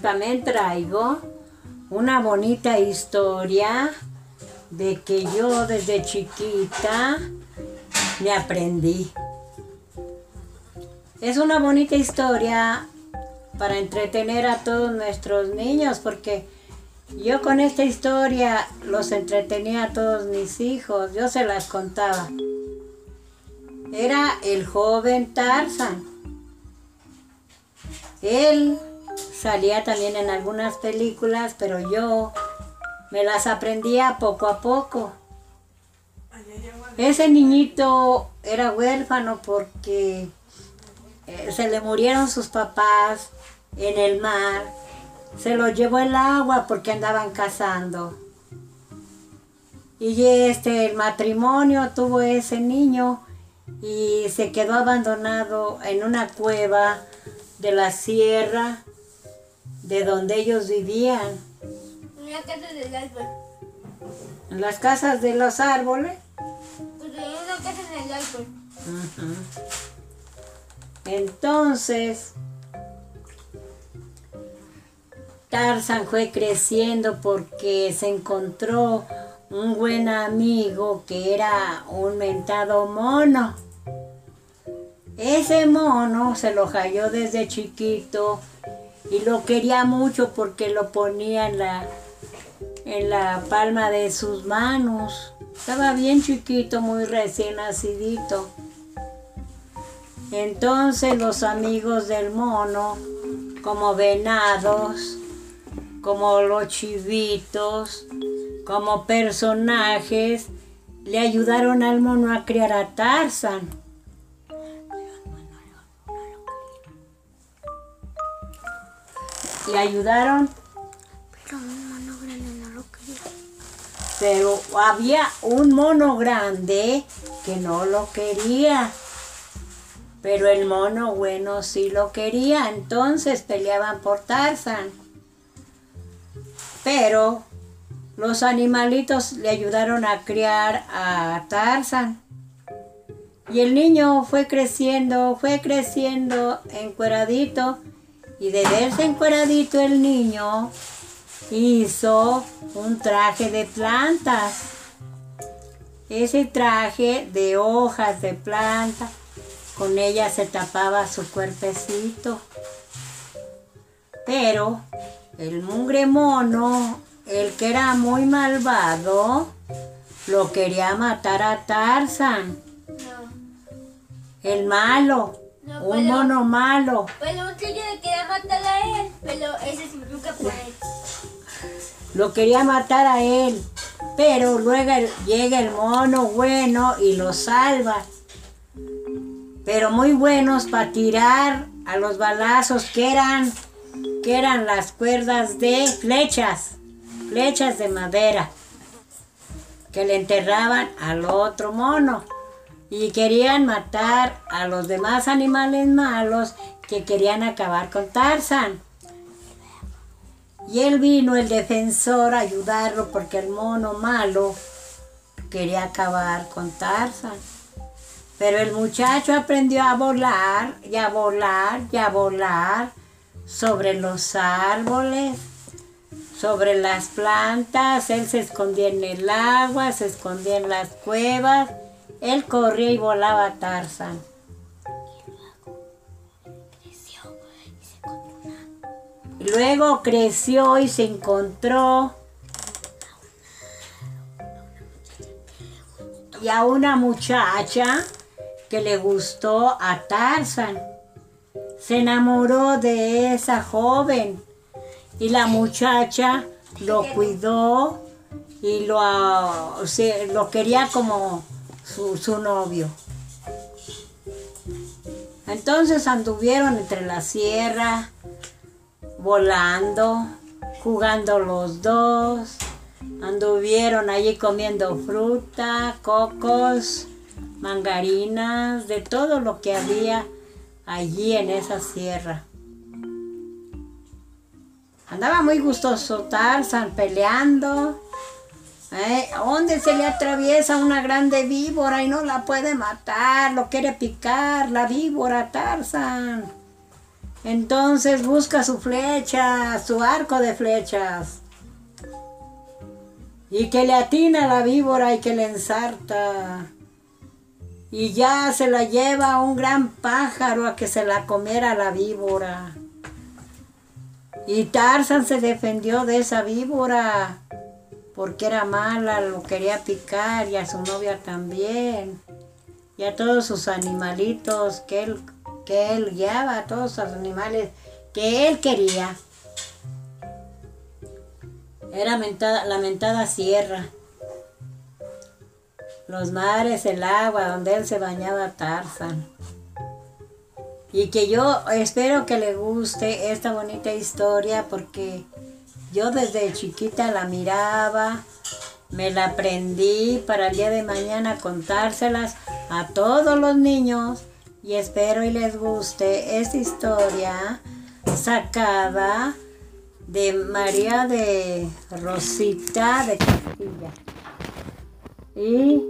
también traigo una bonita historia de que yo desde chiquita me aprendí. Es una bonita historia para entretener a todos nuestros niños porque yo con esta historia los entretenía a todos mis hijos, yo se las contaba. Era el joven Tarzan. Él salía también en algunas películas, pero yo me las aprendía poco a poco. Ese niñito era huérfano porque eh, se le murieron sus papás en el mar. Se lo llevó el agua porque andaban cazando. Y este, el matrimonio tuvo ese niño y se quedó abandonado en una cueva de la sierra de donde ellos vivían. En la casa del árbol. En las casas de los árboles. Pues en una casa del árbol. Ujú. Entonces, Tarzan fue creciendo porque se encontró un buen amigo que era un mentado mono. Ese mono se lo halló desde chiquito y lo quería mucho porque lo ponía en la, en la palma de sus manos. Estaba bien chiquito, muy recién nacidito. Entonces los amigos del mono, como venados, como los chivitos, como personajes, le ayudaron al mono a criar a Tarzan. Le ayudaron, Pero un mono grande no lo quería. pero había un mono grande que no lo quería. Pero el mono bueno sí lo quería, entonces peleaban por Tarzan. Pero los animalitos le ayudaron a criar a Tarzan. Y el niño fue creciendo, fue creciendo encueradito. Y de verse encueradito el niño hizo un traje de plantas. Ese traje de hojas de planta, con ella se tapaba su cuerpecito. Pero el mugre mono, el que era muy malvado, lo quería matar a Tarzan, No. el malo, No, un pero- mono malo. Pero un le quería matar a él. Pero ese nunca por él. Lo quería matar a él, pero luego llega el mono bueno y lo salva. Pero muy buenos para tirar a los balazos que eran, que eran las cuerdas de flechas, flechas de madera, que le enterraban al otro mono. Y querían matar a los demás animales malos que querían acabar con Tarzan. Y él vino, el defensor, a ayudarlo porque el mono malo quería acabar con Tarzan. Pero el muchacho aprendió a volar y a volar y a volar sobre los árboles, sobre las plantas. Él se escondía en el agua, se escondía en las cuevas. Él corría y volaba a Tarzan. Y Luego creció y se encontró y a una muchacha que le gustó a Tarzan. Se enamoró de esa joven y la muchacha lo cuidó y lo, lo quería como su, su novio. Entonces anduvieron entre la sierra, volando, jugando los dos. Anduvieron allí comiendo fruta, cocos, mangarinas, de todo lo que había allí en esa sierra. Andaba muy gustoso Tarzan peleando. ¿Eh? ¿Dónde se le atraviesa una grande víbora y no la puede matar? Lo quiere picar la víbora Tarzan. Entonces busca su flecha, su arco de flechas. Y que le atina la víbora y que le ensarta. Y ya se la lleva un gran pájaro a que se la comiera la víbora. Y Tarzan se defendió de esa víbora porque era mala, lo quería picar y a su novia también. Y a todos sus animalitos que él, que él guiaba, a todos los animales que él quería. Era mentada, la mentada sierra. Los mares, el agua donde él se bañaba Tarzan. Y que yo espero que le guste esta bonita historia porque yo desde chiquita la miraba, me la aprendí para el día de mañana contárselas a todos los niños y espero y les guste esta historia sacada de María de Rosita de Castilla. Y